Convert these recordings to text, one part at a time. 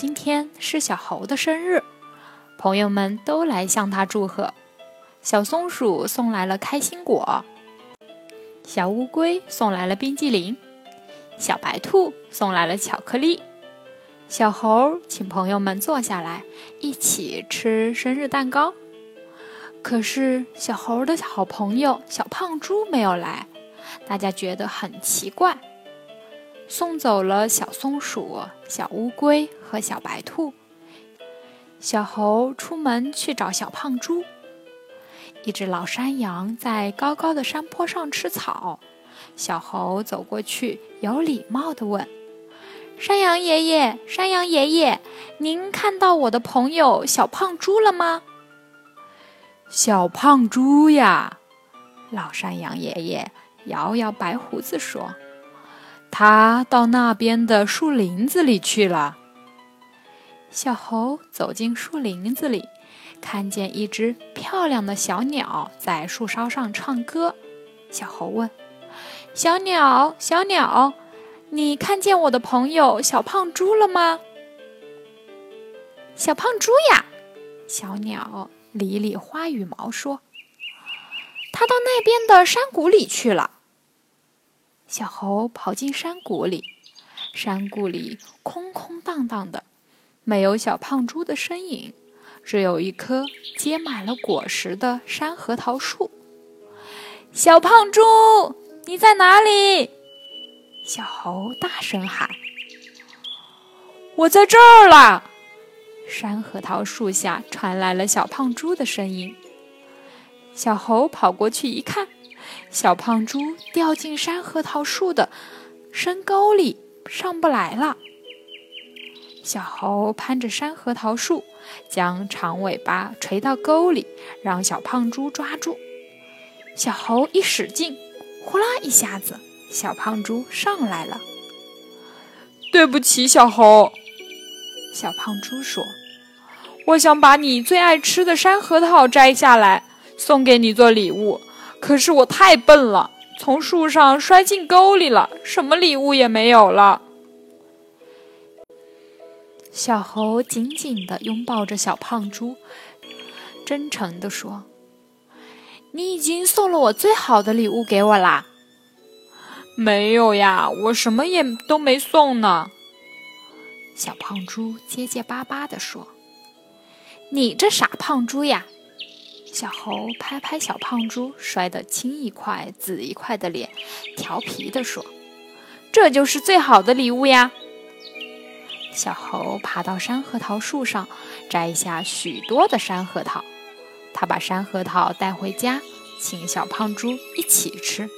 今天是小猴的生日，朋友们都来向他祝贺。小松鼠送来了开心果，小乌龟送来了冰激凌，小白兔送来了巧克力。小猴请朋友们坐下来一起吃生日蛋糕。可是小猴的好朋友小胖猪没有来，大家觉得很奇怪。送走了小松鼠、小乌龟和小白兔，小猴出门去找小胖猪。一只老山羊在高高的山坡上吃草，小猴走过去，有礼貌地问：“山羊爷爷，山羊爷爷，您看到我的朋友小胖猪了吗？”“小胖猪呀！”老山羊爷爷摇摇白胡子说。他到那边的树林子里去了。小猴走进树林子里，看见一只漂亮的小鸟在树梢上唱歌。小猴问：“小鸟，小鸟，你看见我的朋友小胖猪了吗？”“小胖猪呀！”小鸟理理花羽毛说：“他到那边的山谷里去了。”小猴跑进山谷里，山谷里空空荡荡的，没有小胖猪的身影，只有一棵结满了果实的山核桃树。小胖猪，你在哪里？小猴大声喊：“我在这儿啦！”山核桃树下传来了小胖猪的声音。小猴跑过去一看。小胖猪掉进山核桃树的深沟里，上不来了。小猴攀着山核桃树，将长尾巴垂到沟里，让小胖猪抓住。小猴一使劲，呼啦一下子，小胖猪上来了。对不起，小猴。小胖猪说：“我想把你最爱吃的山核桃摘下来，送给你做礼物。”可是我太笨了，从树上摔进沟里了，什么礼物也没有了。小猴紧紧地拥抱着小胖猪，真诚地说：“你已经送了我最好的礼物给我啦。”“没有呀，我什么也都没送呢。”小胖猪结结巴巴地说：“你这傻胖猪呀！”小猴拍拍小胖猪摔得青一块紫一块的脸，调皮地说：“这就是最好的礼物呀！”小猴爬到山核桃树上，摘下许多的山核桃。他把山核桃带回家，请小胖猪一起吃。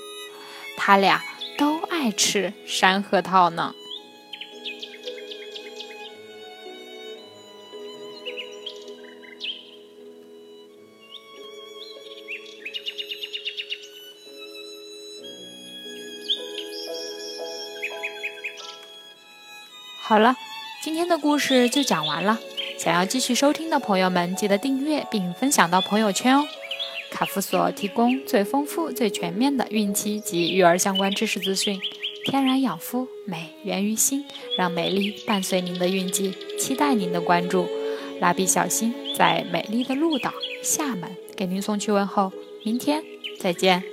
他俩都爱吃山核桃呢。好了，今天的故事就讲完了。想要继续收听的朋友们，记得订阅并分享到朋友圈哦。卡夫所提供最丰富、最全面的孕期及育儿相关知识资讯，天然养肤，美源于心，让美丽伴随您的孕期，期待您的关注。蜡笔小新在美丽的鹭岛厦门给您送去问候，明天再见。